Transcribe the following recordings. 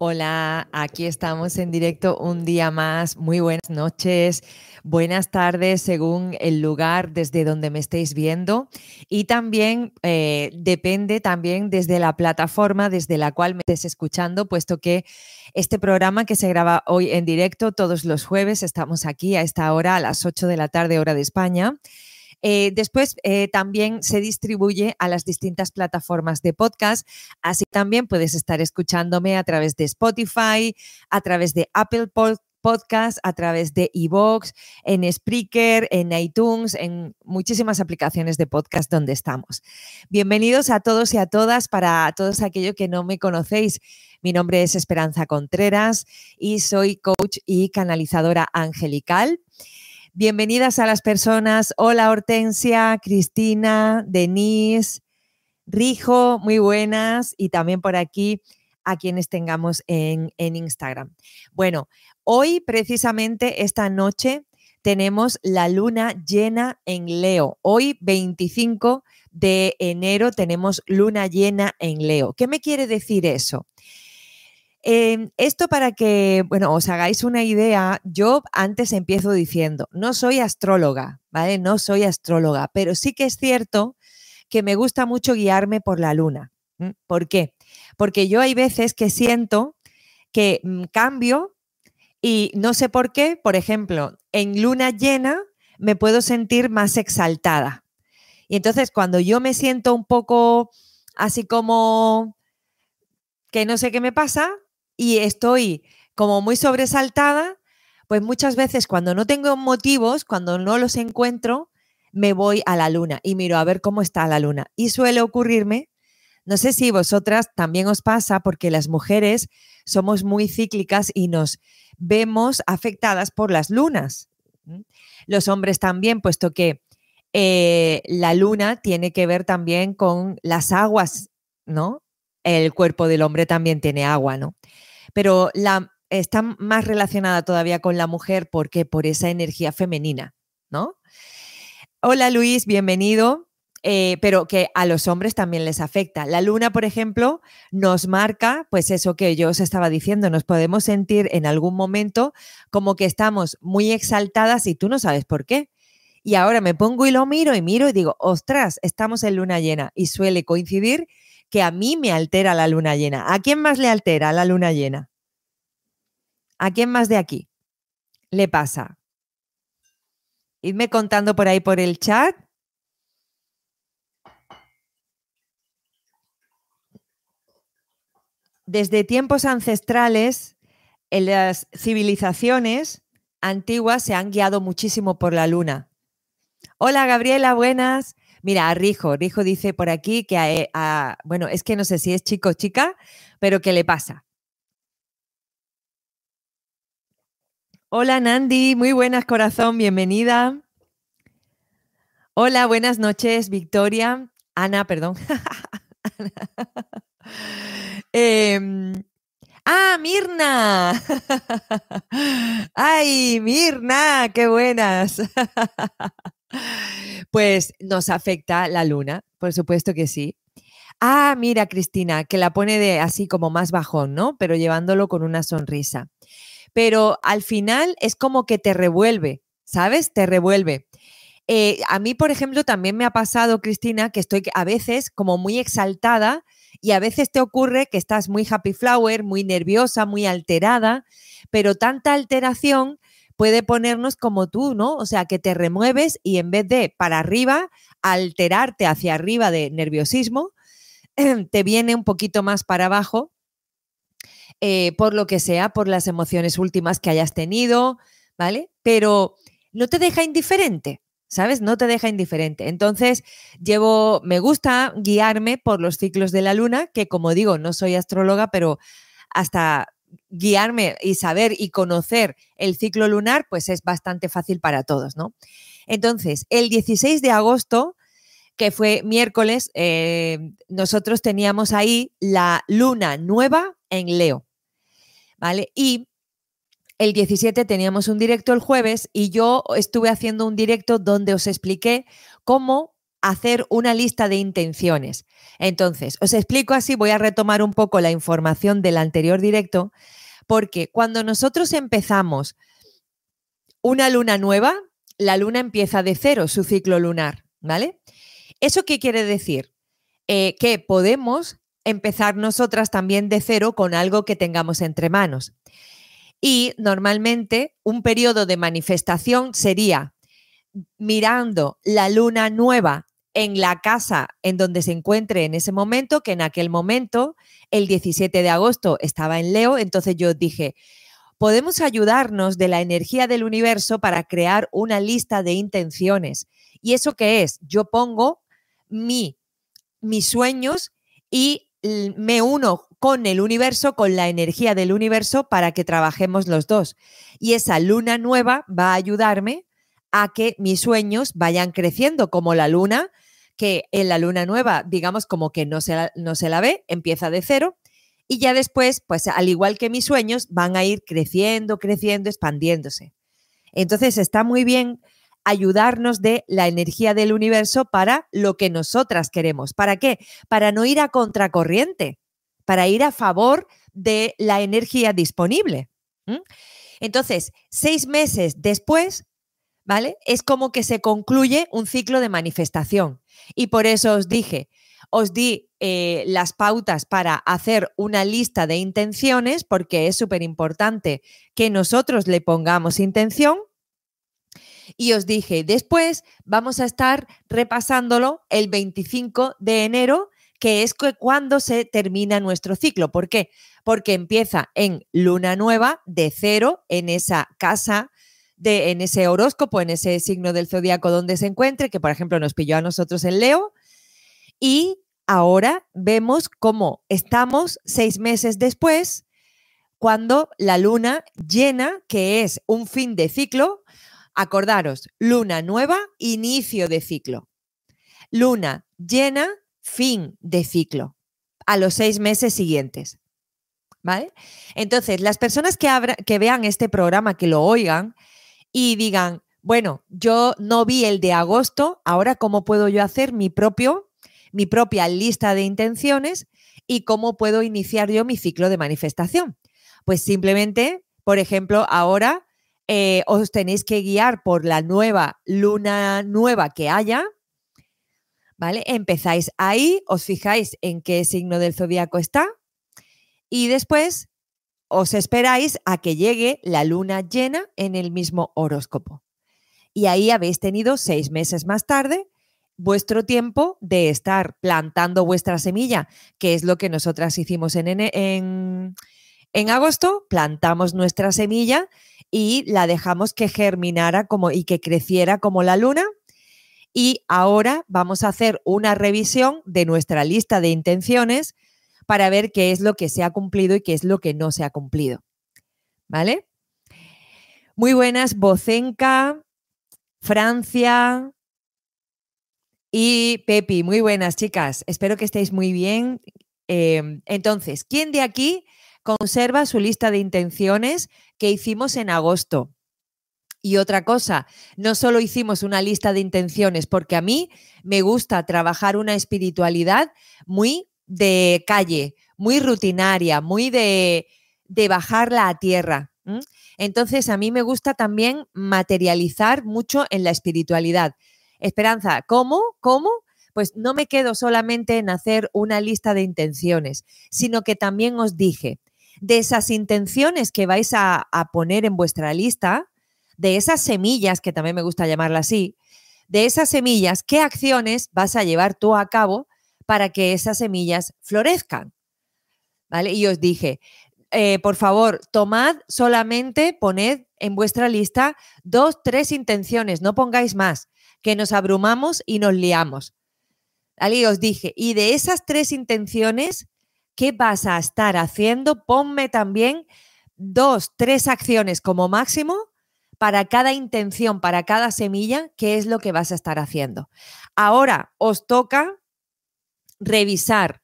Hola, aquí estamos en directo un día más. Muy buenas noches, buenas tardes según el lugar desde donde me estéis viendo. Y también eh, depende también desde la plataforma desde la cual me estés escuchando, puesto que este programa que se graba hoy en directo todos los jueves, estamos aquí a esta hora, a las 8 de la tarde hora de España. Eh, después eh, también se distribuye a las distintas plataformas de podcast, así también puedes estar escuchándome a través de Spotify, a través de Apple Podcast, a través de iVoox, en Spreaker, en iTunes, en muchísimas aplicaciones de podcast donde estamos. Bienvenidos a todos y a todas para todos aquellos que no me conocéis. Mi nombre es Esperanza Contreras y soy coach y canalizadora angelical. Bienvenidas a las personas. Hola Hortensia, Cristina, Denise, Rijo, muy buenas. Y también por aquí a quienes tengamos en, en Instagram. Bueno, hoy precisamente esta noche tenemos la luna llena en Leo. Hoy 25 de enero tenemos luna llena en Leo. ¿Qué me quiere decir eso? Em, esto para que, bueno, os hagáis una idea, yo antes empiezo diciendo, no soy astróloga, ¿vale? No soy astróloga, pero sí que es cierto que me gusta mucho guiarme por la luna. ¿Por qué? Porque yo hay veces que siento que mm, cambio y no sé por qué, por ejemplo, en luna llena me puedo sentir más exaltada. Y entonces cuando yo me siento un poco así como que no sé qué me pasa, y estoy como muy sobresaltada, pues muchas veces cuando no tengo motivos, cuando no los encuentro, me voy a la luna y miro a ver cómo está la luna. Y suele ocurrirme, no sé si vosotras también os pasa, porque las mujeres somos muy cíclicas y nos vemos afectadas por las lunas. Los hombres también, puesto que eh, la luna tiene que ver también con las aguas, ¿no? El cuerpo del hombre también tiene agua, ¿no? Pero la, está más relacionada todavía con la mujer porque por esa energía femenina, ¿no? Hola Luis, bienvenido. Eh, pero que a los hombres también les afecta. La luna, por ejemplo, nos marca, pues eso que yo os estaba diciendo, nos podemos sentir en algún momento como que estamos muy exaltadas y tú no sabes por qué. Y ahora me pongo y lo miro y miro y digo, ostras, estamos en luna llena. Y suele coincidir que a mí me altera la luna llena. ¿A quién más le altera la luna llena? ¿A quién más de aquí le pasa? Idme contando por ahí por el chat. Desde tiempos ancestrales, en las civilizaciones antiguas se han guiado muchísimo por la luna. Hola Gabriela, buenas. Mira, a Rijo, Rijo dice por aquí que eh, a, bueno, es que no sé si es chico o chica, pero ¿qué le pasa? Hola Nandi, muy buenas corazón, bienvenida. Hola, buenas noches, Victoria. Ana, perdón. Em, ah, Mirna. Ay, Mirna, qué buenas. Pues nos afecta la luna, por supuesto que sí. Ah, mira, Cristina, que la pone de así como más bajón, ¿no? Pero llevándolo con una sonrisa. Pero al final es como que te revuelve, ¿sabes? Te revuelve. Eh, a mí, por ejemplo, también me ha pasado, Cristina, que estoy a veces como muy exaltada y a veces te ocurre que estás muy happy flower, muy nerviosa, muy alterada, pero tanta alteración puede ponernos como tú, ¿no? O sea, que te remueves y en vez de para arriba, alterarte hacia arriba de nerviosismo, te viene un poquito más para abajo, eh, por lo que sea, por las emociones últimas que hayas tenido, ¿vale? Pero no te deja indiferente. ¿Sabes? No te deja indiferente. Entonces, llevo, me gusta guiarme por los ciclos de la luna, que como digo, no soy astróloga, pero hasta guiarme y saber y conocer el ciclo lunar, pues es bastante fácil para todos, ¿no? Entonces, el 16 de agosto, que fue miércoles, eh, nosotros teníamos ahí la luna nueva en Leo, ¿vale? Y el 17 teníamos un directo el jueves y yo estuve haciendo un directo donde os expliqué cómo hacer una lista de intenciones. Entonces, os explico así, voy a retomar un poco la información del anterior directo, porque cuando nosotros empezamos una luna nueva, la luna empieza de cero, su ciclo lunar, ¿vale? ¿Eso qué quiere decir? Eh, que podemos empezar nosotras también de cero con algo que tengamos entre manos. Y normalmente un periodo de manifestación sería mirando la luna nueva en la casa en donde se encuentre en ese momento, que en aquel momento, el 17 de agosto, estaba en Leo, entonces yo dije, podemos ayudarnos de la energía del universo para crear una lista de intenciones. ¿Y eso qué es? Yo pongo mi, mis sueños y me uno con el universo, con la energía del universo para que trabajemos los dos. Y esa luna nueva va a ayudarme a que mis sueños vayan creciendo como la luna, que en la luna nueva, digamos, como que no se la, no se la ve, empieza de cero. Y ya después, pues al igual que mis sueños, van a ir creciendo, creciendo, expandiéndose. Entonces está muy bien ayudarnos de la energía del universo para lo que nosotras queremos. ¿Para qué? Para no ir a contracorriente, para ir a favor de la energía disponible. Entonces, seis meses después, ¿vale? Es como que se concluye un ciclo de manifestación. Y por eso os dije, os di eh, las pautas para hacer una lista de intenciones, porque es súper importante que nosotros le pongamos intención y os dije, después vamos a estar repasándolo el 25 de enero, que es cuando se termina nuestro ciclo. ¿Por qué? Porque empieza en luna nueva de cero en esa casa, de, en ese horóscopo, en ese signo del zodiaco donde se encuentre, que por ejemplo nos pilló a nosotros en Leo. Y ahora vemos cómo estamos seis meses después, cuando la luna llena, que es un fin de ciclo, Acordaros, luna nueva, inicio de ciclo. Luna llena, fin de ciclo, a los seis meses siguientes. ¿Vale? Entonces, las personas que, que vean este programa, que lo oigan y digan, bueno, yo no vi el de agosto, ahora cómo puedo yo hacer mi propio, mi propia lista de intenciones y cómo puedo iniciar yo mi ciclo de manifestación. Pues simplemente, por ejemplo, ahora eh, os tenéis que guiar por la nueva luna nueva que haya, ¿vale? Empezáis ahí, os fijáis en qué signo del zodiaco está y después os esperáis a que llegue la luna llena en el mismo horóscopo. Y ahí habéis tenido seis meses más tarde vuestro tiempo de estar plantando vuestra semilla, que es lo que nosotras hicimos en, en, en agosto, plantamos nuestra semilla y la dejamos que germinara como, y que creciera como la luna. Y ahora vamos a hacer una revisión de nuestra lista de intenciones para ver qué es lo que se ha cumplido y qué es lo que no se ha cumplido. ¿Vale? Muy buenas, Bocenca, Francia y Pepi. Muy buenas, chicas. Espero que estéis muy bien. Em, entonces, ¿quién de aquí conserva su lista de intenciones que hicimos en agosto. Y otra cosa, no solo hicimos una lista de intenciones, porque a mí me gusta trabajar una espiritualidad muy de calle, muy rutinaria, muy de, de bajarla a tierra. Entonces, a mí me gusta también materializar mucho en la espiritualidad. Esperanza, ¿cómo? ¿Cómo? Pues no me quedo solamente en hacer una lista de intenciones, sino que también os dije, de esas intenciones que vais a, poner en vuestra lista, de esas semillas, que también me gusta llamarla así, de esas semillas, ¿qué acciones vas a llevar tú a cabo para que esas semillas florezcan? ¿Vale? Y os dije, eh, por favor, tomad solamente, poned en vuestra lista dos, tres intenciones, no pongáis más, que nos abrumamos y nos liamos. ¿Vale? Y os dije, y de esas tres intenciones, ¿Qué vas a estar haciendo? Ponme también dos, tres acciones como máximo para cada intención, para cada semilla, qué es lo que vas a estar haciendo. Ahora os toca revisar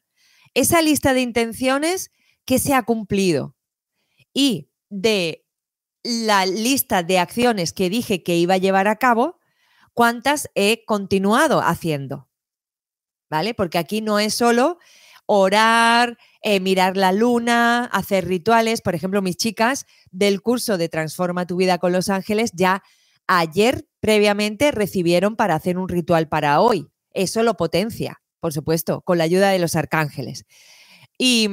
esa lista de intenciones que se ha cumplido y de la lista de acciones que dije que iba a llevar a cabo, cuántas he continuado haciendo. ¿Vale? Porque aquí no es solo orar, eh, mirar la luna, hacer rituales. Por ejemplo, mis chicas del curso de Transforma tu vida con los ángeles ya ayer previamente recibieron para hacer un ritual para hoy. Eso lo potencia, por supuesto, con la ayuda de los arcángeles. Y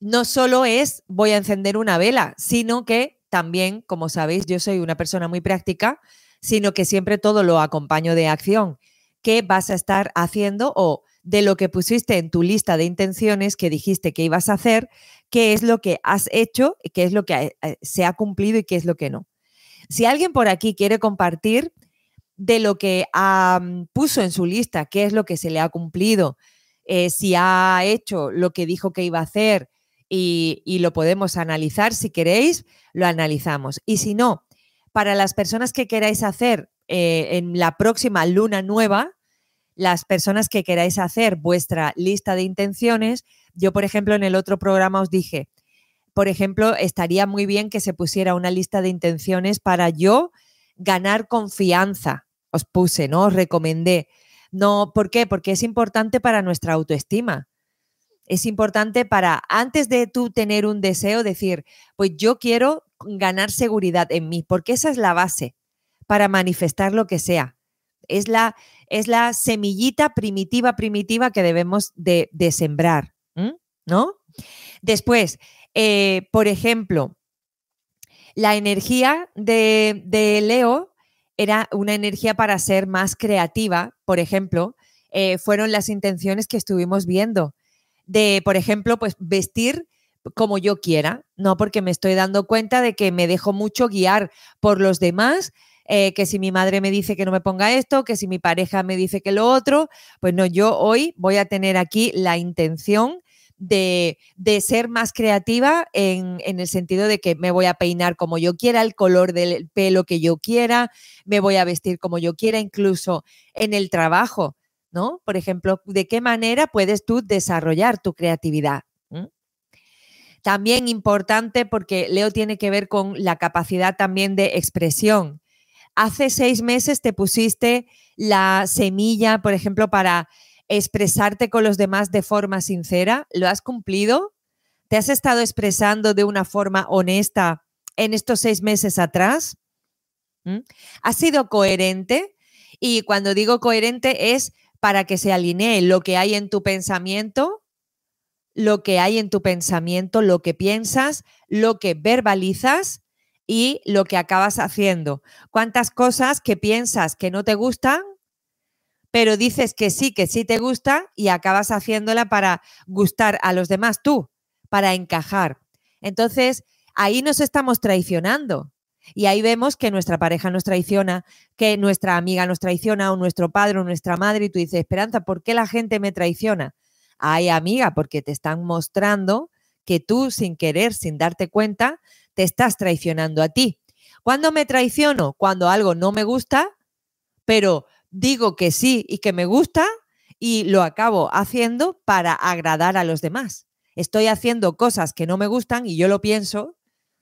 no solo es voy a encender una vela, sino que también, como sabéis, yo soy una persona muy práctica, sino que siempre todo lo acompaño de acción. ¿Qué vas a estar haciendo o de lo que pusiste en tu lista de intenciones que dijiste que ibas a hacer, qué es lo que has hecho, qué es lo que eh, se ha cumplido y qué es lo que no? Si alguien por aquí quiere compartir de lo que puso en su lista, qué es lo que se le ha cumplido, eh, si ha hecho lo que dijo que iba a hacer y, lo podemos analizar, si queréis, lo analizamos. Y si no, para las personas que queráis hacer eh, en la próxima luna nueva, las personas que queráis hacer vuestra lista de intenciones, yo por ejemplo en el otro programa os dije, por ejemplo, estaría muy bien que se pusiera una lista de intenciones para yo ganar confianza. Os puse, ¿no? Os recomendé. No, ¿por qué? Porque es importante para nuestra autoestima. Es importante para, antes de tú tener un deseo, decir, pues yo quiero ganar seguridad en mí, porque esa es la base para manifestar lo que sea. Es la, es la semillita primitiva, primitiva que debemos de, sembrar, ¿no? Después, eh, por ejemplo, la energía de, Leo era una energía para ser más creativa, por ejemplo, eh, fueron las intenciones que estuvimos viendo de, por ejemplo, pues vestir como yo quiera, no porque me estoy dando cuenta de que me dejo mucho guiar por los demás, eh, que si mi madre me dice que no me ponga esto, que si mi pareja me dice que lo otro, pues no, yo hoy voy a tener aquí la intención de, ser más creativa en, en, el sentido de que me voy a peinar como yo quiera, el color del pelo que yo quiera, me voy a vestir como yo quiera, incluso en el trabajo, ¿no? Por ejemplo, ¿de qué manera puedes tú desarrollar tu creatividad? También importante porque Leo tiene que ver con la capacidad también de expresión. Hace seis meses te pusiste la semilla, por ejemplo, para expresarte con los demás de forma sincera. ¿Lo has cumplido? ¿Te has estado expresando de una forma honesta en estos seis meses atrás? ¿Mm? ¿Has sido coherente? Y cuando digo coherente es para que se alinee lo que hay en tu pensamiento lo que hay en tu pensamiento, lo que piensas, lo que verbalizas y lo que acabas haciendo. ¿Cuántas cosas que piensas que no te gustan, pero dices que sí, que sí te gusta y acabas haciéndola para gustar a los demás tú, para encajar? Entonces, ahí nos estamos traicionando. Y ahí vemos que nuestra pareja nos traiciona, que nuestra amiga nos traiciona, o nuestro padre o nuestra madre, y tú dices, Esperanza, ¿por qué la gente me traiciona? Ay, amiga, porque te están mostrando que tú sin querer, sin darte cuenta, te estás traicionando a ti. ¿Cuándo me traiciono? Cuando algo no me gusta, pero digo que sí y que me gusta y lo acabo haciendo para agradar a los demás. Estoy haciendo cosas que no me gustan y yo lo pienso,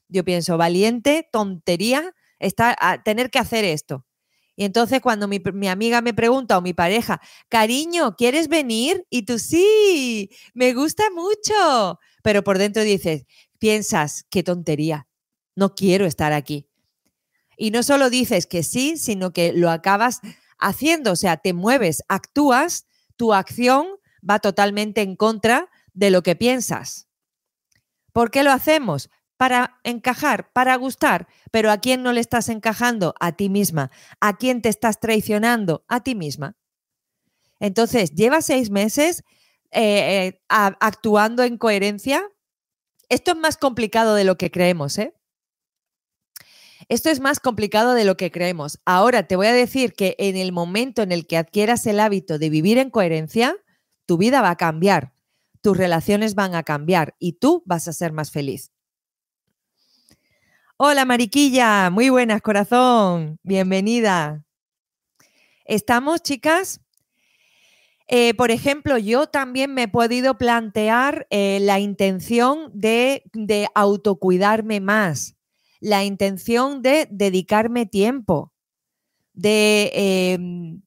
yo pienso, valiente, tontería, está, a tener que hacer esto. Y entonces cuando mi, amiga me pregunta o mi pareja, cariño, ¿quieres venir? Y tú sí, me gusta mucho. Pero por dentro dices, piensas, qué tontería, no quiero estar aquí. Y no solo dices que sí, sino que lo acabas haciendo, o sea, te mueves, actúas, tu acción va totalmente en contra de lo que piensas. ¿Por qué lo hacemos? para encajar, para gustar, pero ¿a quién no le estás encajando? A ti misma. ¿A quién te estás traicionando? A ti misma. Entonces, lleva seis meses eh, eh, actuando en coherencia. Esto es más complicado de lo que creemos, ¿eh? Esto es más complicado de lo que creemos. Ahora te voy a decir que en el momento en el que adquieras el hábito de vivir en coherencia, tu vida va a cambiar, tus relaciones van a cambiar y tú vas a ser más feliz. Hola Mariquilla, muy buenas corazón, bienvenida. ¿Estamos, chicas? Eh, por ejemplo, yo también me he podido plantear eh, la intención de, de autocuidarme más, la intención de dedicarme tiempo. de em,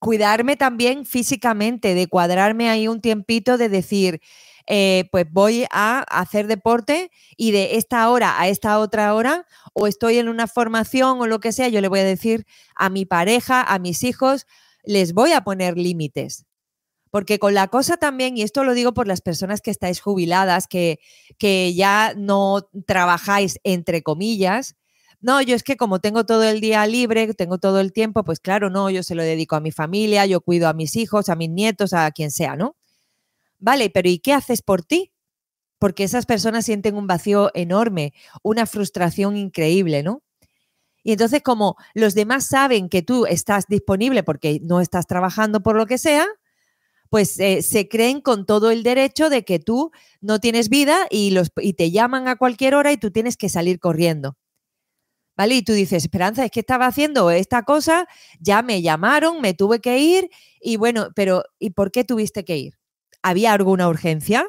cuidarme también físicamente, de cuadrarme ahí un tiempito, de decir, eh, pues voy a hacer deporte y de esta hora a esta otra hora, o estoy en una formación o lo que sea, yo le voy a decir a mi pareja, a mis hijos, les voy a poner límites. Porque con la cosa también, y esto lo digo por las personas que estáis jubiladas, que, que ya no trabajáis entre comillas, no, yo es que como tengo todo el día libre, tengo todo el tiempo, pues claro, no, yo se lo dedico a mi familia, yo cuido a mis hijos, a mis nietos, a quien sea, ¿no? Vale, pero ¿y qué haces por ti? Porque esas personas sienten un vacío enorme, una frustración increíble, ¿no? Y entonces como los demás saben que tú estás disponible porque no estás trabajando por lo que sea, pues eh, se creen con todo el derecho de que tú no tienes vida y, los, y te llaman a cualquier hora y tú tienes que salir corriendo. ¿Vale? Y tú dices, Esperanza, es que estaba haciendo esta cosa, ya me llamaron, me tuve que ir y bueno, pero ¿y por qué tuviste que ir? ¿Había alguna urgencia?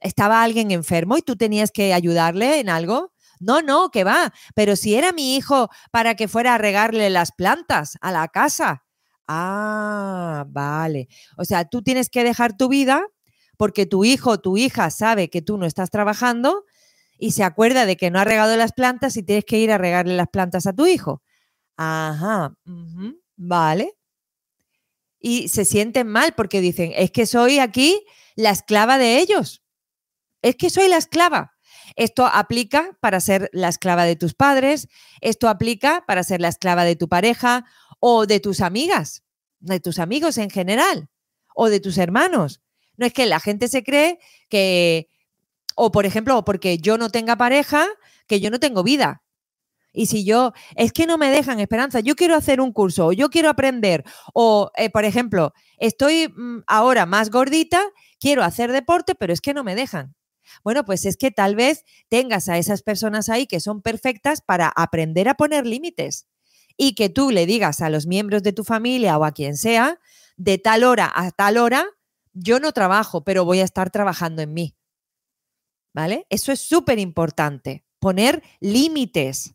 ¿Estaba alguien enfermo y tú tenías que ayudarle en algo? No, no, que va. Pero si era mi hijo para que fuera a regarle las plantas a la casa, Ah, vale. O sea, tú tienes que dejar tu vida porque tu hijo o tu hija sabe que tú no estás trabajando y se acuerda de que no ha regado las plantas y tienes que ir a regarle las plantas a tu hijo. Ajá, vale. Y se sienten mal porque dicen, es que soy aquí la esclava de ellos. Es que soy la esclava. Esto aplica para ser la esclava de tus padres, esto aplica para ser la esclava de tu pareja o de tus amigas, de tus amigos en general, o de tus hermanos. No es que la gente se cree que, o por ejemplo, porque yo no tenga pareja, que yo no tengo vida. Y si yo, es que no me dejan esperanza, yo quiero hacer un curso, o yo quiero aprender, o eh, por ejemplo, estoy mm, ahora más gordita, quiero hacer deporte, pero es que no me dejan. Bueno, pues es que tal vez tengas a esas personas ahí que son perfectas para aprender a poner límites y que tú le digas a los miembros de tu familia o a quien sea, de tal hora a tal hora, yo no trabajo, pero voy a estar trabajando en mí. ¿Vale? Eso es súper importante, poner límites.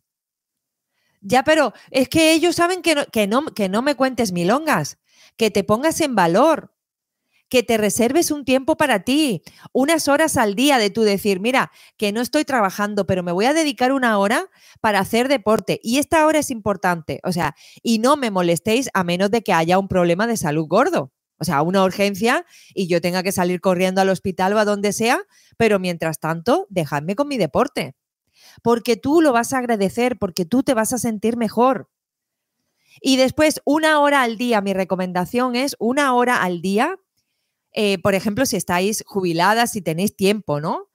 Ya, pero es que ellos saben que no, que, no, que no me cuentes milongas, que te pongas en valor, que te reserves un tiempo para ti, unas horas al día de tú decir, mira, que no estoy trabajando, pero me voy a dedicar una hora para hacer deporte. Y esta hora es importante, o sea, y no me molestéis a menos de que haya un problema de salud gordo. O sea, una urgencia y yo tenga que salir corriendo al hospital o a donde sea, pero mientras tanto, dejadme con mi deporte. Porque tú lo vas a agradecer, porque tú te vas a sentir mejor. Y después, una hora al día, mi recomendación es una hora al día eh, por ejemplo, si estáis jubiladas, si tenéis tiempo, ¿no?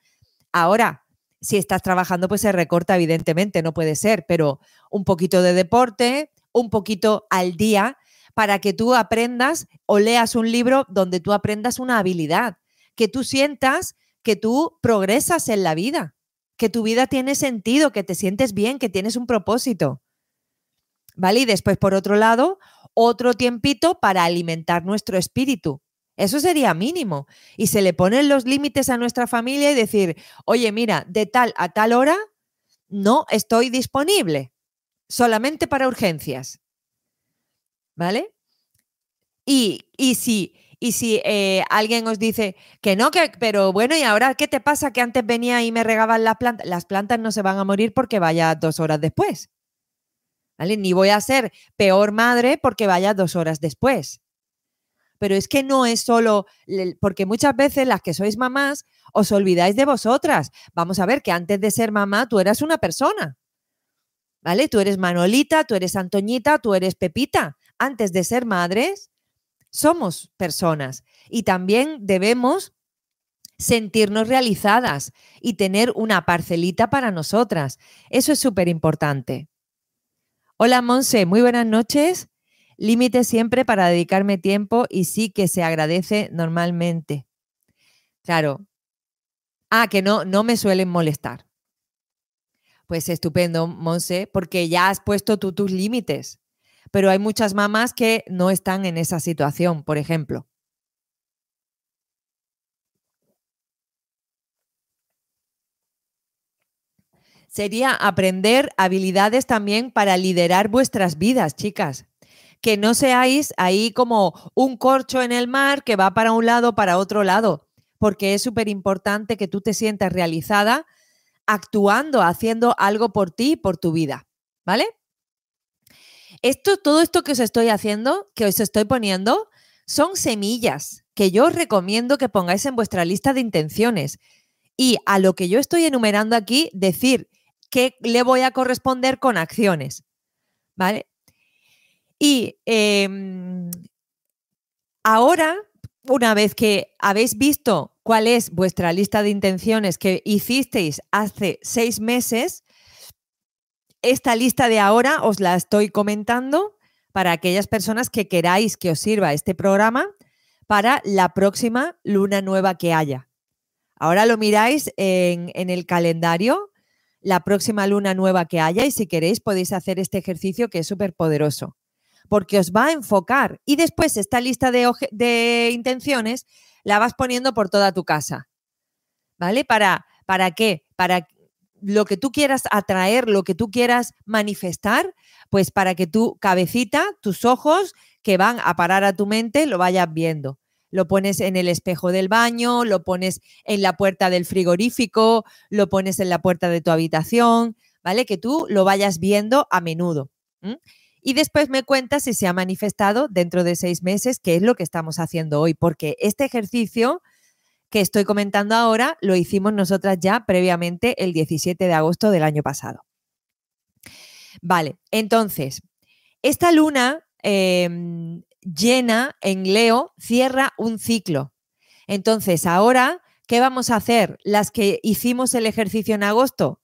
Ahora, si estás trabajando, pues se recorta, evidentemente, no puede ser, pero un poquito de deporte, un poquito al día, para que tú aprendas o leas un libro donde tú aprendas una habilidad, que tú sientas que tú progresas en la vida, que tu vida tiene sentido, que te sientes bien, que tienes un propósito. ¿Vale? Y después, por otro lado, otro tiempito para alimentar nuestro espíritu, eso sería mínimo. Y se le ponen los límites a nuestra familia y decir, oye, mira, de tal a tal hora no estoy disponible, solamente para urgencias. ¿Vale? Y, si, y si eh, alguien os dice que no, que, pero bueno, ¿y ahora qué te pasa? Que antes venía y me regaban las plantas. Las plantas no se van a morir porque vaya dos horas después. ¿Vale? Ni voy a ser peor madre porque vaya dos horas después pero es que no es solo, porque muchas veces las que sois mamás os olvidáis de vosotras. Vamos a ver que antes de ser mamá tú eras una persona, ¿vale? Tú eres Manolita, tú eres Antoñita, tú eres Pepita. Antes de ser madres, somos personas y también debemos sentirnos realizadas y tener una parcelita para nosotras. Eso es súper importante. Hola Monse, muy buenas noches. Límite siempre para dedicarme tiempo y sí que se agradece normalmente. Claro. Ah, que no, no me suelen molestar. Pues estupendo, Monse, porque ya has puesto tú tus límites. Pero hay muchas mamás que no están en esa situación, por ejemplo. sería aprender habilidades también para liderar vuestras vidas, chicas. Que no seáis ahí como un corcho en el mar que va para un lado, para otro lado, porque es súper importante que tú te sientas realizada actuando, haciendo algo por ti por tu vida, ¿vale? Esto, todo esto que os estoy haciendo, que os estoy poniendo, son semillas que yo os recomiendo que pongáis en vuestra lista de intenciones. Y a lo que yo estoy enumerando aquí, decir que le voy a corresponder con acciones. ¿Vale? Y em, ahora, una vez que habéis visto cuál es vuestra lista de intenciones que hicisteis hace seis meses, esta lista de ahora os la estoy comentando para aquellas personas que queráis que os sirva este programa para la próxima luna nueva que haya. Ahora lo miráis en, en el calendario, la próxima luna nueva que haya y si queréis podéis hacer este ejercicio que es súper poderoso porque os va a enfocar y después esta lista de, de, intenciones la vas poniendo por toda tu casa. ¿Vale? ¿Para, ¿Para qué? Para lo que tú quieras atraer, lo que tú quieras manifestar, pues para que tu cabecita, tus ojos que van a parar a tu mente, lo vayas viendo. Lo pones en el espejo del baño, lo pones en la puerta del frigorífico, lo pones en la puerta de tu habitación, ¿vale? Que tú lo vayas viendo a menudo. Y después me cuentas si se ha manifestado dentro de seis meses, qué es lo que estamos haciendo hoy, porque este ejercicio que estoy comentando ahora lo hicimos nosotras ya previamente el 17 de agosto del año pasado. Vale, entonces, esta luna em, llena en Leo cierra un ciclo. Entonces, ahora, ¿qué vamos a hacer? Las que hicimos el ejercicio en agosto.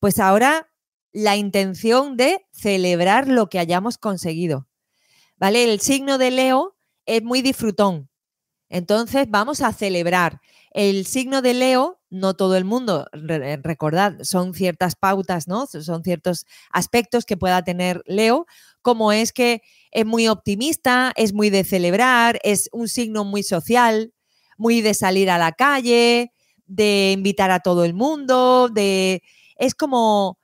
Pues ahora la intención de celebrar lo que hayamos conseguido. ¿Vale? El signo de Leo es muy disfrutón. Entonces vamos a celebrar. El signo de Leo, no todo el mundo, recordad, son ciertas pautas, ¿no? Son ciertos aspectos que pueda tener Leo, como es que es muy optimista, es muy de celebrar, es un signo muy social, muy de salir a la calle, de invitar a todo el mundo, de es como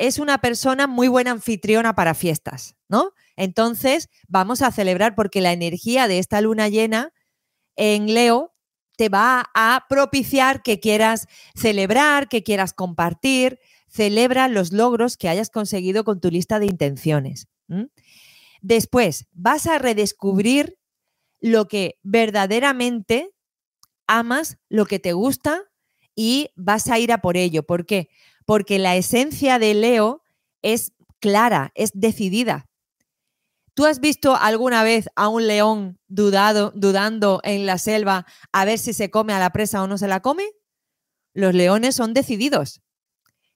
es una persona muy buena anfitriona para fiestas, ¿no? Entonces, vamos a celebrar porque la energía de esta luna llena en Leo te va a propiciar que quieras celebrar, que quieras compartir. Celebra los logros que hayas conseguido con tu lista de intenciones. Después, vas a redescubrir lo que verdaderamente amas, lo que te gusta y vas a ir a por ello. ¿Por qué? Porque la esencia de Leo es clara, es decidida. ¿Tú has visto alguna vez a un león dudado, dudando en la selva a ver si se come a la presa o no se la come? Los leones son decididos.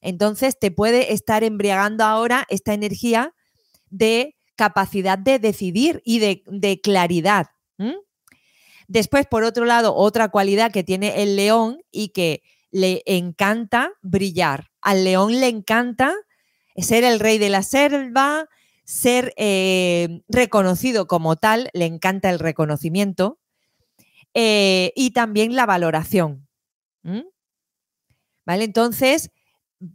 Entonces te puede estar embriagando ahora esta energía de capacidad de decidir y de, claridad. Después, por otro lado, otra cualidad que tiene el león y que le encanta brillar. Al león le encanta ser el rey de la selva, ser eh, reconocido como tal, le encanta el reconocimiento eh, y también la valoración. ¿Vale? Entonces,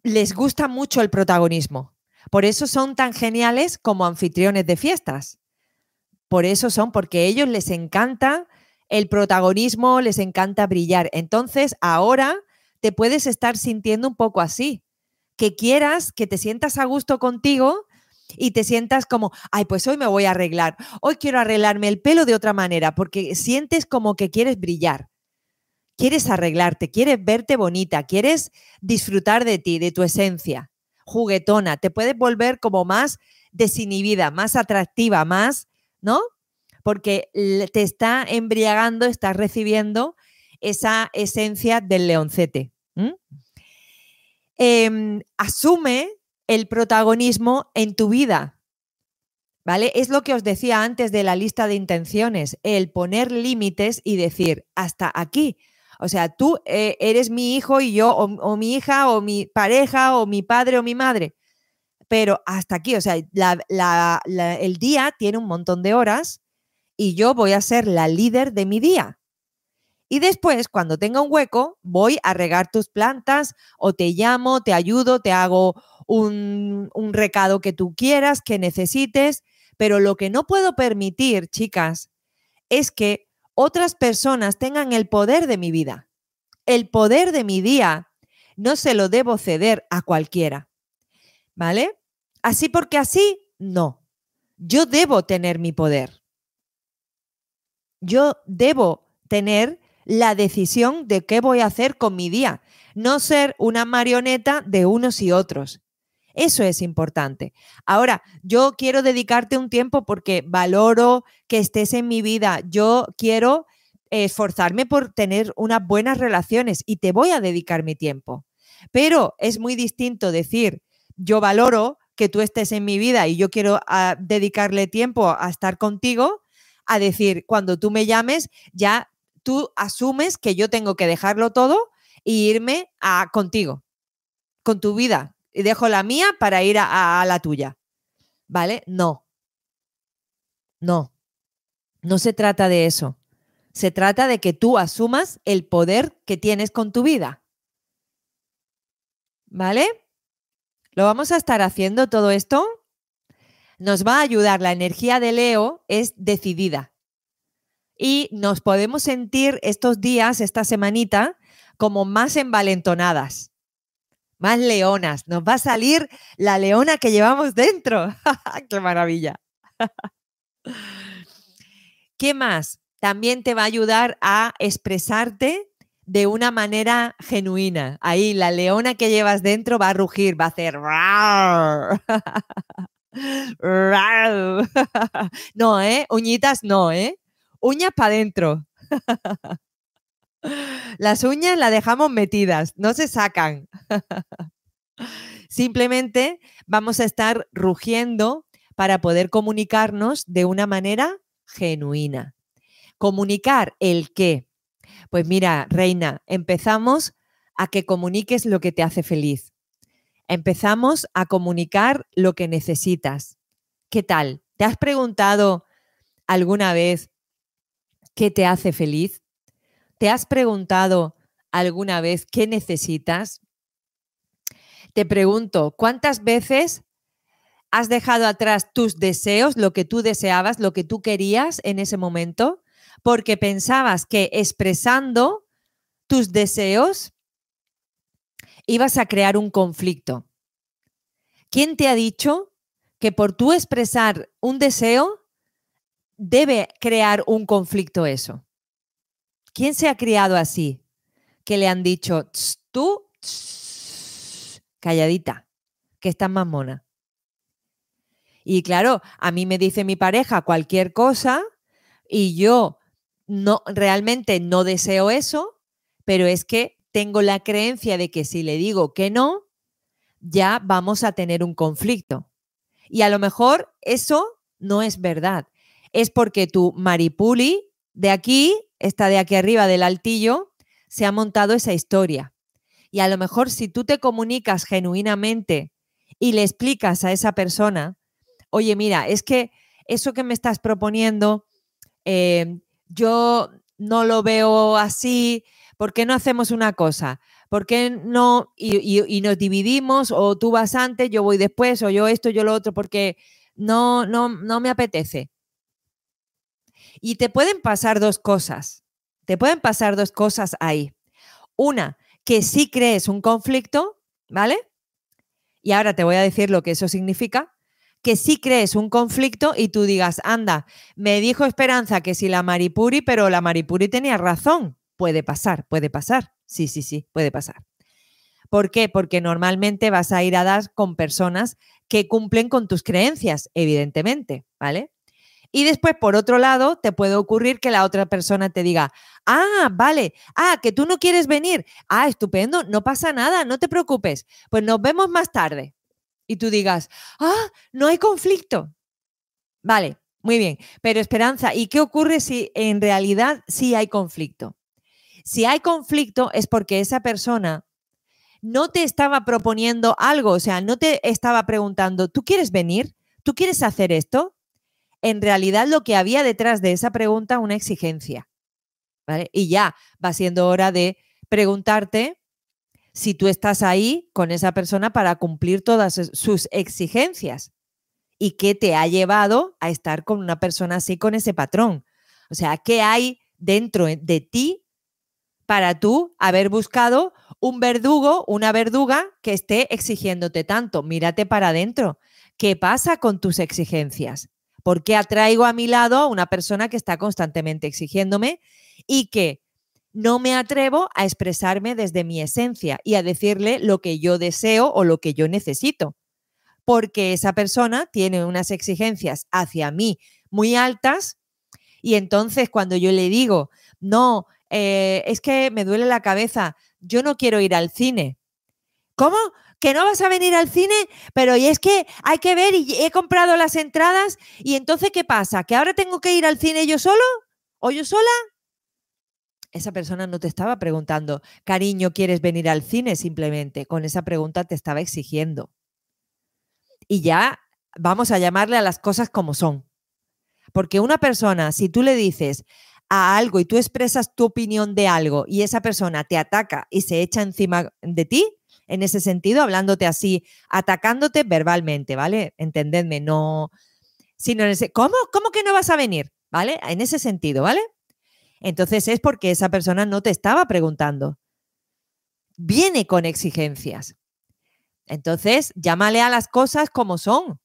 les gusta mucho el protagonismo. Por eso son tan geniales como anfitriones de fiestas. Por eso son, porque a ellos les encanta el protagonismo, les encanta brillar. Entonces, ahora te puedes estar sintiendo un poco así. Que quieras, que te sientas a gusto contigo y te sientas como, ay, pues hoy me voy a arreglar, hoy quiero arreglarme el pelo de otra manera, porque sientes como que quieres brillar, quieres arreglarte, quieres verte bonita, quieres disfrutar de ti, de tu esencia, juguetona, te puedes volver como más desinhibida, más atractiva, más, ¿no? Porque te está embriagando, estás recibiendo esa esencia del leoncete. Em, asume el protagonismo en tu vida. ¿Vale? Es lo que os decía antes de la lista de intenciones, el poner límites y decir, hasta aquí. O sea, tú eh, eres mi hijo y yo, o, mi hija, o mi pareja, o mi padre, o mi madre. Pero hasta aquí, o sea, el día tiene un montón de horas y yo voy a ser la líder de mi día. Y después, cuando tenga un hueco, voy a regar tus plantas o te llamo, te ayudo, te hago un, un recado que tú quieras, que necesites. Pero lo que no puedo permitir, chicas, es que otras personas tengan el poder de mi vida. El poder de mi día no se lo debo ceder a cualquiera. ¿Vale? Así porque así, no. Yo debo tener mi poder. Yo debo tener la decisión de qué voy a hacer con mi día, no ser una marioneta de unos y otros. Eso es importante. Ahora, yo quiero dedicarte un tiempo porque valoro que estés en mi vida. Yo quiero esforzarme por tener unas buenas relaciones y te voy a dedicar mi tiempo. Pero es muy distinto decir, yo valoro que tú estés en mi vida y yo quiero ah, dedicarle tiempo a estar contigo, a decir, cuando tú me llames, ya tú asumes que yo tengo que dejarlo todo e irme a contigo, con tu vida. Y dejo la mía para ir a, a la tuya. ¿Vale? No. No. No se trata de eso. Se trata de que tú asumas el poder que tienes con tu vida. ¿Vale? ¿Lo vamos a estar haciendo todo esto? Nos va a ayudar. La energía de Leo es decidida y nos podemos sentir estos días, esta semanita, como más envalentonadas, más leonas. Nos va a salir la leona que llevamos dentro. ¡Qué maravilla! ¿Qué más? También te va a ayudar a expresarte de una manera genuina. Ahí la leona que llevas dentro va a rugir, va a hacer... no, ¿eh? Uñitas no, ¿eh? Uñas para adentro. Las uñas las dejamos metidas, no se sacan. Simplemente vamos a estar rugiendo para poder comunicarnos de una manera genuina. Comunicar el qué. Pues mira, reina, empezamos a que comuniques lo que te hace feliz. Empezamos a comunicar lo que necesitas. ¿Qué tal? ¿Te has preguntado alguna vez qué te hace feliz? ¿Te has preguntado alguna vez qué necesitas? Te pregunto, ¿cuántas veces has dejado atrás tus deseos, lo que tú deseabas, lo que tú querías en ese momento, porque pensabas que expresando tus deseos ibas a crear un conflicto? ¿Quién te ha dicho que por tú expresar un deseo debe crear un conflicto eso. ¿Quién se ha criado así? Que le han dicho, tú, calladita, que estás más mona. Y claro, a mí me dice mi pareja cualquier cosa y yo no realmente no deseo eso, pero es que tengo la creencia de que si le digo que no, ya vamos a tener un conflicto. Y a lo mejor eso no es verdad es porque tu maripuli de aquí, está de aquí arriba del altillo, se ha montado esa historia. Y a lo mejor si tú te comunicas genuinamente y le explicas a esa persona, oye, mira, es que eso que me estás proponiendo, eh, yo no lo veo así, ¿por qué no hacemos una cosa? ¿Por qué no? Y, y, nos dividimos, o tú vas antes, yo voy después, o yo esto, yo lo otro, porque no, no, no me apetece. Y te pueden pasar dos cosas. Te pueden pasar dos cosas ahí. Una, que sí crees un conflicto, ¿vale? Y ahora te voy a decir lo que eso significa. Que sí crees un conflicto y tú digas, anda, me dijo Esperanza que si la Maripuri, pero la Maripuri tenía razón. Puede pasar, puede pasar. Sí, sí, sí, puede pasar. ¿Por qué? Porque normalmente vas a ir a dar con personas que cumplen con tus creencias, evidentemente, ¿vale? Y después, por otro lado, te puede ocurrir que la otra persona te diga, ah, vale, ah, que tú no quieres venir, ah, estupendo, no pasa nada, no te preocupes, pues nos vemos más tarde. Y tú digas, ah, no hay conflicto. Vale, muy bien, pero Esperanza, ¿y qué ocurre si en realidad sí hay conflicto? Si hay conflicto es porque esa persona no te estaba proponiendo algo, o sea, no te estaba preguntando, ¿tú quieres venir? ¿Tú quieres hacer esto? En realidad lo que había detrás de esa pregunta una exigencia. ¿vale? Y ya va siendo hora de preguntarte si tú estás ahí con esa persona para cumplir todas sus exigencias y qué te ha llevado a estar con una persona así, con ese patrón. O sea, ¿qué hay dentro de ti para tú haber buscado un verdugo, una verduga que esté exigiéndote tanto? Mírate para adentro. ¿Qué pasa con tus exigencias? ¿Por qué atraigo a mi lado a una persona que está constantemente exigiéndome y que no me atrevo a expresarme desde mi esencia y a decirle lo que yo deseo o lo que yo necesito? Porque esa persona tiene unas exigencias hacia mí muy altas y entonces cuando yo le digo, no, eh, es que me duele la cabeza, yo no quiero ir al cine. ¿Cómo? ¿Que no vas a venir al cine? Pero y es que hay que ver y he comprado las entradas y entonces ¿qué pasa? ¿Que ahora tengo que ir al cine yo solo? ¿O yo sola? Esa persona no te estaba preguntando, cariño, ¿quieres venir al cine? Simplemente con esa pregunta te estaba exigiendo. Y ya vamos a llamarle a las cosas como son. Porque una persona, si tú le dices a algo y tú expresas tu opinión de algo y esa persona te ataca y se echa encima de ti, en ese sentido, hablándote así, atacándote verbalmente, ¿vale? Entendedme, no. Sino en ese, ¿cómo? ¿Cómo que no vas a venir? ¿Vale? En ese sentido, ¿vale? Entonces es porque esa persona no te estaba preguntando. Viene con exigencias. Entonces, llámale a las cosas como son.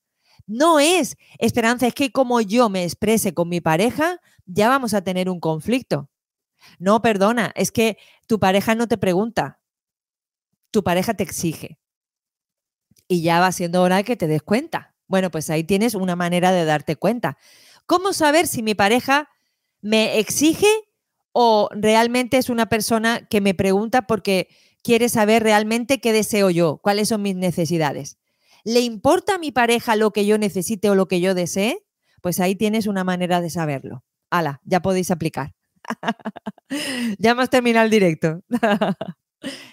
No es, Esperanza, es que como yo me exprese con mi pareja, ya vamos a tener un conflicto. No, perdona, es que tu pareja no te pregunta, tu pareja te exige. Y ya va siendo hora de que te des cuenta. Bueno, pues ahí tienes una manera de darte cuenta. ¿Cómo saber si mi pareja me exige o realmente es una persona que me pregunta porque quiere saber realmente qué deseo yo, cuáles son mis necesidades? ¿Le importa a mi pareja lo que yo necesite o lo que yo desee? Pues ahí tienes una manera de saberlo. Hala, ya podéis aplicar. ya hemos terminado el directo.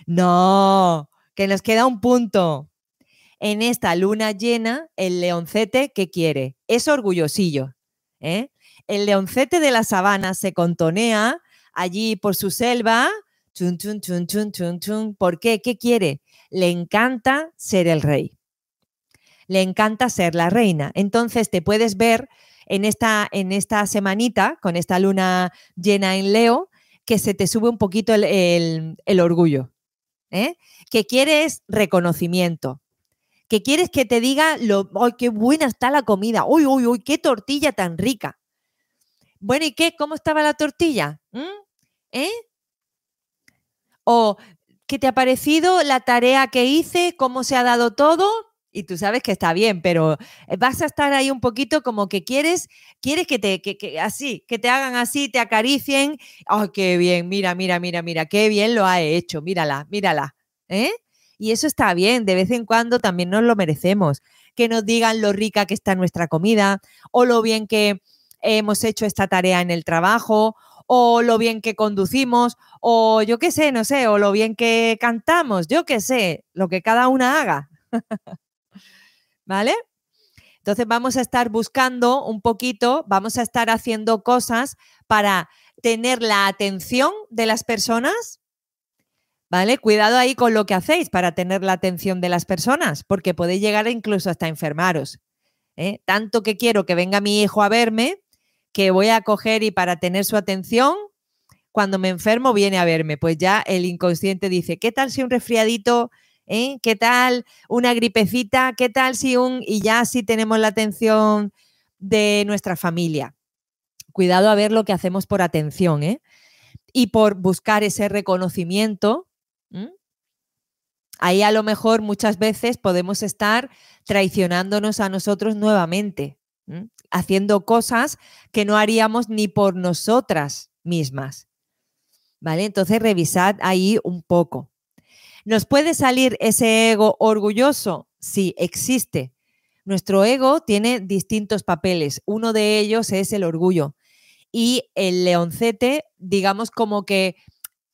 no, que nos queda un punto. En esta luna llena, el leoncete, ¿qué quiere? Es orgullosillo. ¿eh? El leoncete de la sabana se contonea allí por su selva. Chun, chun, chun, chun, chun, chun. ¿Por qué? ¿Qué quiere? Le encanta ser el rey le encanta ser la reina. Entonces te puedes ver en esta, en esta semanita, con esta luna llena en Leo, que se te sube un poquito el, orgullo. ¿eh? Que quieres reconocimiento. Que quieres que te diga, lo, ¡ay, qué buena está la comida! ¡Uy, uy, uy, qué tortilla tan rica! Bueno, ¿y qué? ¿Cómo estaba la tortilla? ¿Mm? ¿Eh? O, ¿qué te ha parecido la tarea que hice? ¿Cómo se ha dado todo? Y tú sabes que está bien, pero eh, vas a estar ahí un poquito como que quieres, quieres que te, que, así, que te hagan así, te acaricien. ¡Ay, qué bien! Mira, mira, mira, mira, qué bien lo ha hecho, mírala, mírala. ¿eh? Y eso está bien, de vez en cuando también nos lo merecemos. Que nos digan lo rica que está nuestra comida, o lo bien que hemos hecho esta tarea en el trabajo, o lo bien que conducimos, o yo qué sé, no sé, o lo bien que cantamos, yo qué sé, lo que cada una haga. ¿vale? Entonces vamos a estar buscando un poquito, vamos a estar haciendo cosas para tener la atención de las personas, ¿vale? Cuidado ahí con lo que hacéis para tener la atención de las personas, porque podéis llegar incluso hasta enfermaros. ¿eh? Tanto que quiero que venga mi hijo a verme, que voy a coger y para tener su atención, cuando me enfermo viene a verme. Pues ya el inconsciente dice, ¿qué tal si un resfriadito ¿eh? ¿Qué tal una gripecita? ¿Qué tal si un... y ya si tenemos la atención de nuestra familia? Cuidado a ver lo que hacemos por atención, ¿eh? Y por buscar ese reconocimiento. Ahí a lo mejor muchas veces podemos estar traicionándonos a nosotros nuevamente, haciendo cosas que no haríamos ni por nosotras mismas. ¿Vale? Entonces revisad ahí un poco. ¿Nos puede salir ese ego orgulloso? Sí, existe. Nuestro ego tiene distintos papeles. Uno de ellos es el orgullo. Y el leoncete, digamos como que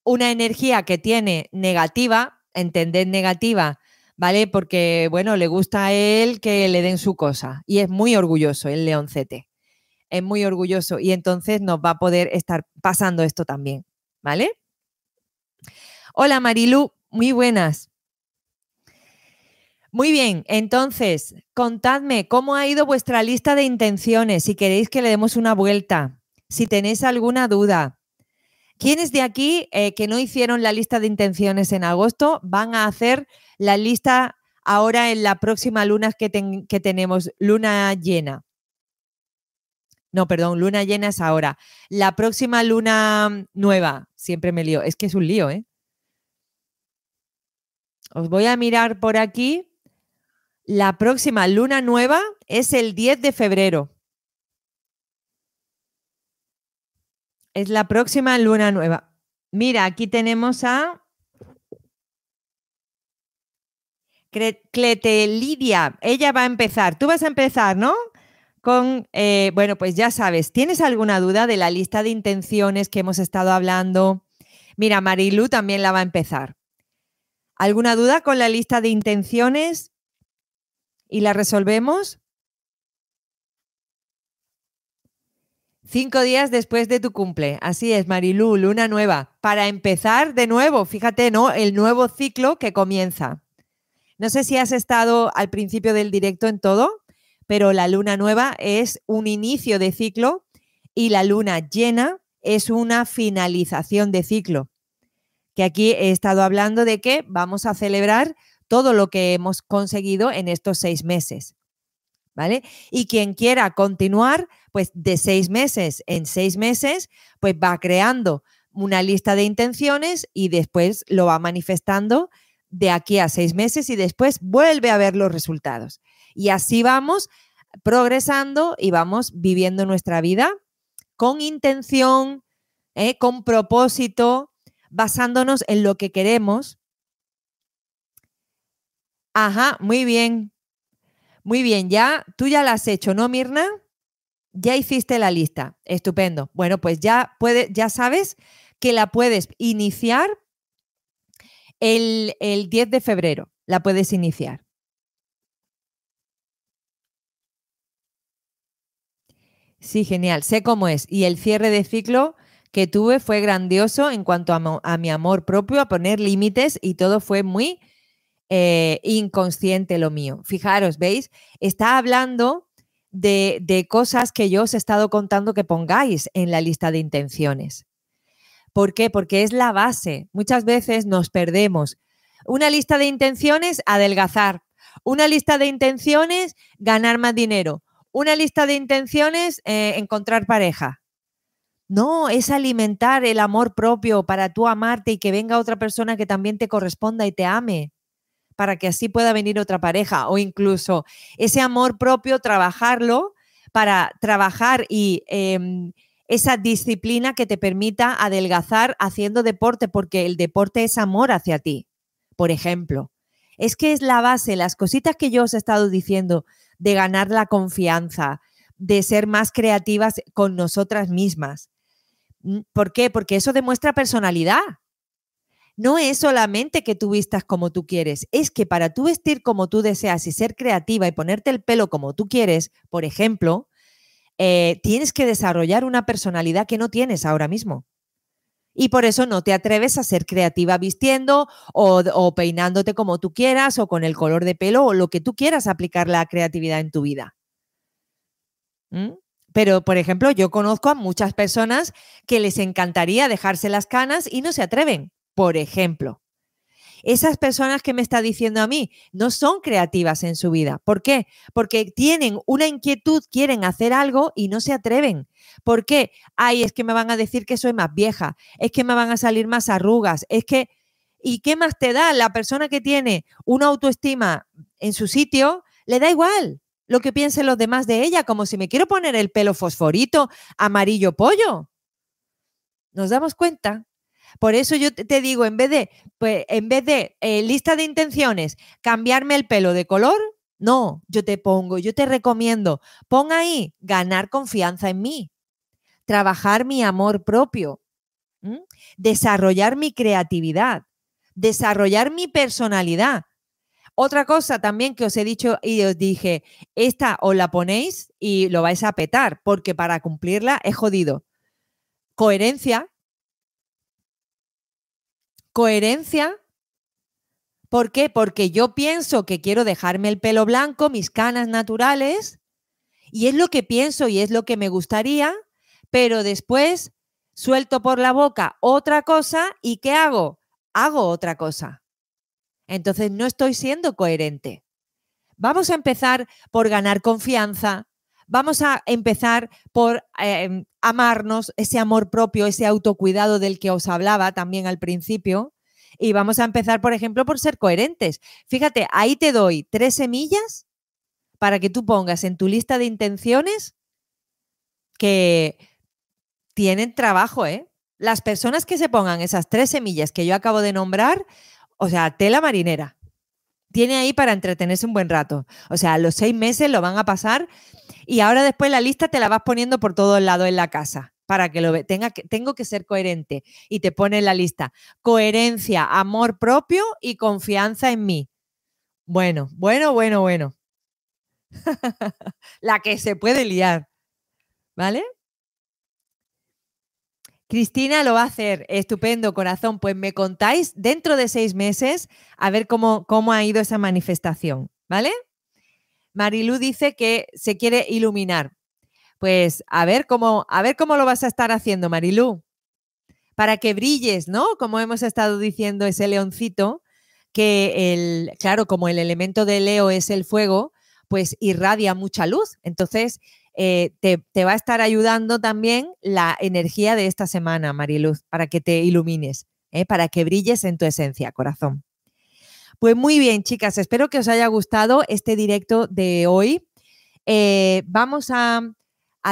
una energía que tiene negativa, entender negativa, ¿vale? Porque, bueno, le gusta a él que le den su cosa. Y es muy orgulloso el leoncete. Es muy orgulloso y entonces nos va a poder estar pasando esto también. ¿vale? Hola Marilu, muy buenas. Muy bien, entonces, contadme cómo ha ido vuestra lista de intenciones, si queréis que le demos una vuelta, si tenéis alguna duda. ¿Quiénes de aquí eh, que no hicieron la lista de intenciones en agosto van a hacer la lista ahora en la próxima luna que, que tenemos, luna llena? No, perdón, luna llena es ahora. La próxima luna nueva, siempre me lío, es que es un lío, ¿eh? Os voy a mirar por aquí la próxima luna nueva es el 10 de febrero. Es la próxima luna nueva. Mira, aquí tenemos a Cletelidia. Ella va a empezar. Tú vas a empezar, ¿no? Con, eh, bueno, pues ya sabes, ¿tienes alguna duda de la lista de intenciones que hemos estado hablando? Mira, Marilu también la va a empezar. ¿Alguna duda con la lista de intenciones? y la resolvemos cinco días después de tu cumple. Así es, Marilú, luna nueva. Para empezar de nuevo, fíjate, ¿no? El nuevo ciclo que comienza. No sé si has estado al principio del directo en todo, pero la luna nueva es un inicio de ciclo y la luna llena es una finalización de ciclo. Que aquí he estado hablando de que vamos a celebrar todo lo que hemos conseguido en estos seis meses. ¿Vale? Y quien quiera continuar, pues de seis meses en seis meses, pues va creando una lista de intenciones y después lo va manifestando de aquí a seis meses y después vuelve a ver los resultados. Y así vamos progresando y vamos viviendo nuestra vida con intención, ¿eh? con propósito, basándonos en lo que queremos Ajá, muy bien. Muy bien, ya, tú ya la has hecho, ¿no, Mirna? Ya hiciste la lista. Estupendo. Bueno, pues ya ya sabes que la puedes iniciar el, el 10 de febrero. La puedes iniciar. Sí, genial. Sé cómo es. Y el cierre de ciclo que tuve fue grandioso en cuanto a, mi amor propio, a poner límites y todo fue muy eh, inconsciente lo mío. Fijaros, ¿veis? Está hablando de, de cosas que yo os he estado contando que pongáis en la lista de intenciones. ¿Por qué? Porque es la base. Muchas veces nos perdemos. Una lista de intenciones, adelgazar. Una lista de intenciones, ganar más dinero. Una lista de intenciones, eh, encontrar pareja. No, es alimentar el amor propio para tú amarte y que venga otra persona que también te corresponda y te ame para que así pueda venir otra pareja o incluso ese amor propio, trabajarlo para trabajar y em, esa disciplina que te permita adelgazar haciendo deporte, porque el deporte es amor hacia ti, por ejemplo. Es que es la base, las cositas que yo os he estado diciendo de ganar la confianza, de ser más creativas con nosotras mismas. ¿Por qué? Porque eso demuestra personalidad no es solamente que tú vistas como tú quieres, es que para tú vestir como tú deseas y ser creativa y ponerte el pelo como tú quieres, por ejemplo, eh, tienes que desarrollar una personalidad que no tienes ahora mismo. Y por eso no te atreves a ser creativa vistiendo o, peinándote como tú quieras o con el color de pelo o lo que tú quieras aplicar la creatividad en tu vida. ¿Mm? Pero, por ejemplo, yo conozco a muchas personas que les encantaría dejarse las canas y no se atreven por ejemplo. Esas personas que me está diciendo a mí no son creativas en su vida. ¿Por qué? Porque tienen una inquietud, quieren hacer algo y no se atreven. ¿Por qué? Ay, es que me van a decir que soy más vieja, es que me van a salir más arrugas, es que... ¿Y qué más te da? La persona que tiene una autoestima en su sitio, le da igual lo que piensen los demás de ella, como si me quiero poner el pelo fosforito, amarillo pollo. ¿Nos damos cuenta? Por eso yo te digo, en vez de, pues, en vez de eh, lista de intenciones, cambiarme el pelo de color, no, yo te pongo, yo te recomiendo, pon ahí ganar confianza en mí, trabajar mi amor propio, desarrollar mi creatividad, desarrollar mi personalidad. Otra cosa también que os he dicho y os dije, esta os la ponéis y lo vais a petar, porque para cumplirla es jodido. Coherencia, Coherencia. ¿Por qué? Porque yo pienso que quiero dejarme el pelo blanco, mis canas naturales, y es lo que pienso y es lo que me gustaría, pero después suelto por la boca otra cosa y ¿qué hago? Hago otra cosa. Entonces no estoy siendo coherente. Vamos a empezar por ganar confianza, vamos a empezar por em, amarnos, ese amor propio, ese autocuidado del que os hablaba también al principio. Y vamos a empezar, por ejemplo, por ser coherentes. Fíjate, ahí te doy tres semillas para que tú pongas en tu lista de intenciones que tienen trabajo, ¿eh? Las personas que se pongan esas tres semillas que yo acabo de nombrar, o sea, tela marinera. Tiene ahí para entretenerse un buen rato. O sea, los seis meses lo van a pasar y ahora después la lista te la vas poniendo por todos lados en la casa para que lo. Tenga tengo que ser coherente y te pone en la lista coherencia, amor propio y confianza en mí. Bueno, bueno, bueno, bueno. la que se puede liar. ¿Vale? Cristina lo va a hacer. Estupendo, corazón. Pues me contáis dentro de seis meses a ver cómo, cómo ha ido esa manifestación. ¿Vale? Marilú dice que se quiere iluminar. Pues a ver cómo, a ver cómo lo vas a estar haciendo, Marilú. Para que brilles, ¿no? Como hemos estado diciendo ese leoncito, que el, claro, como el elemento de Leo es el fuego, pues irradia mucha luz. Entonces, eh, te, va a estar ayudando también la energía de esta semana, Mariluz, para que te ilumines, ¿eh? para que brilles en tu esencia, corazón. Pues muy bien, chicas, espero que os haya gustado este directo de hoy. Eh, vamos a,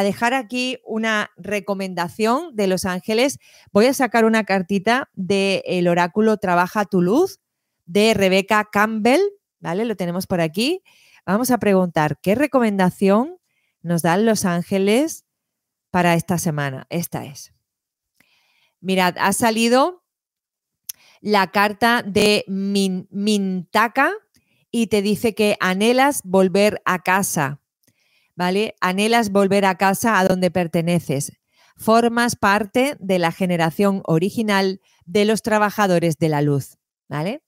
dejar aquí una recomendación de Los Ángeles. Voy a sacar una cartita del oráculo Trabaja tu luz de Rebeca Campbell, ¿vale? Lo tenemos por aquí. Vamos a preguntar, ¿qué recomendación nos dan los ángeles para esta semana. Esta es. Mirad, ha salido la carta de Mintaka y te dice que anhelas volver a casa, ¿vale? Anhelas volver a casa a donde perteneces. Formas parte de la generación original de los trabajadores de la luz, ¿vale?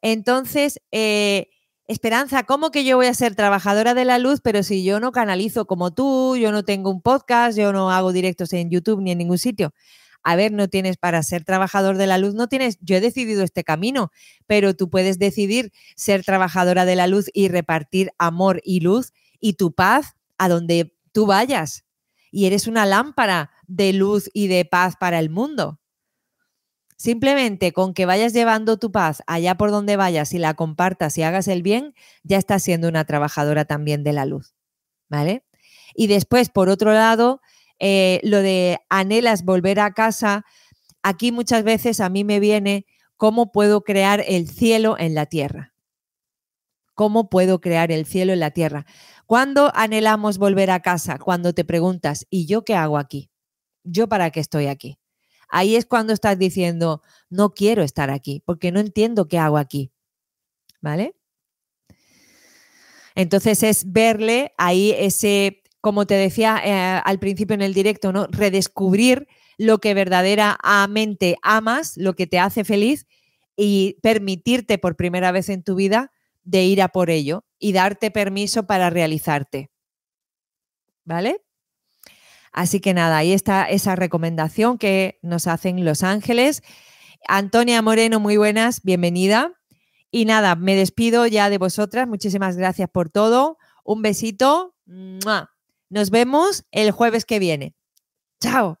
Entonces, eh, Esperanza, ¿cómo que yo voy a ser trabajadora de la luz, pero si yo no canalizo como tú, yo no tengo un podcast, yo no hago directos en YouTube ni en ningún sitio? A ver, no tienes para ser trabajador de la luz, no tienes, yo he decidido este camino, pero tú puedes decidir ser trabajadora de la luz y repartir amor y luz y tu paz a donde tú vayas. Y eres una lámpara de luz y de paz para el mundo. Simplemente con que vayas llevando tu paz allá por donde vayas y la compartas y hagas el bien, ya estás siendo una trabajadora también de la luz. ¿Vale? Y después, por otro lado, eh, lo de anhelas volver a casa, aquí muchas veces a mí me viene cómo puedo crear el cielo en la tierra. ¿Cómo puedo crear el cielo en la tierra? ¿Cuándo anhelamos volver a casa? Cuando te preguntas, ¿y yo qué hago aquí? ¿Yo para qué estoy aquí? Ahí es cuando estás diciendo, no quiero estar aquí, porque no entiendo qué hago aquí. ¿Vale? Entonces es verle ahí ese, como te decía eh, al principio en el directo, ¿no? Redescubrir lo que verdaderamente amas, lo que te hace feliz y permitirte por primera vez en tu vida de ir a por ello y darte permiso para realizarte. ¿Vale? Así que nada, ahí está esa recomendación que nos hacen Los Ángeles. Antonia Moreno, muy buenas, bienvenida. Y nada, me despido ya de vosotras. Muchísimas gracias por todo. Un besito. Nos vemos el jueves que viene. Chao.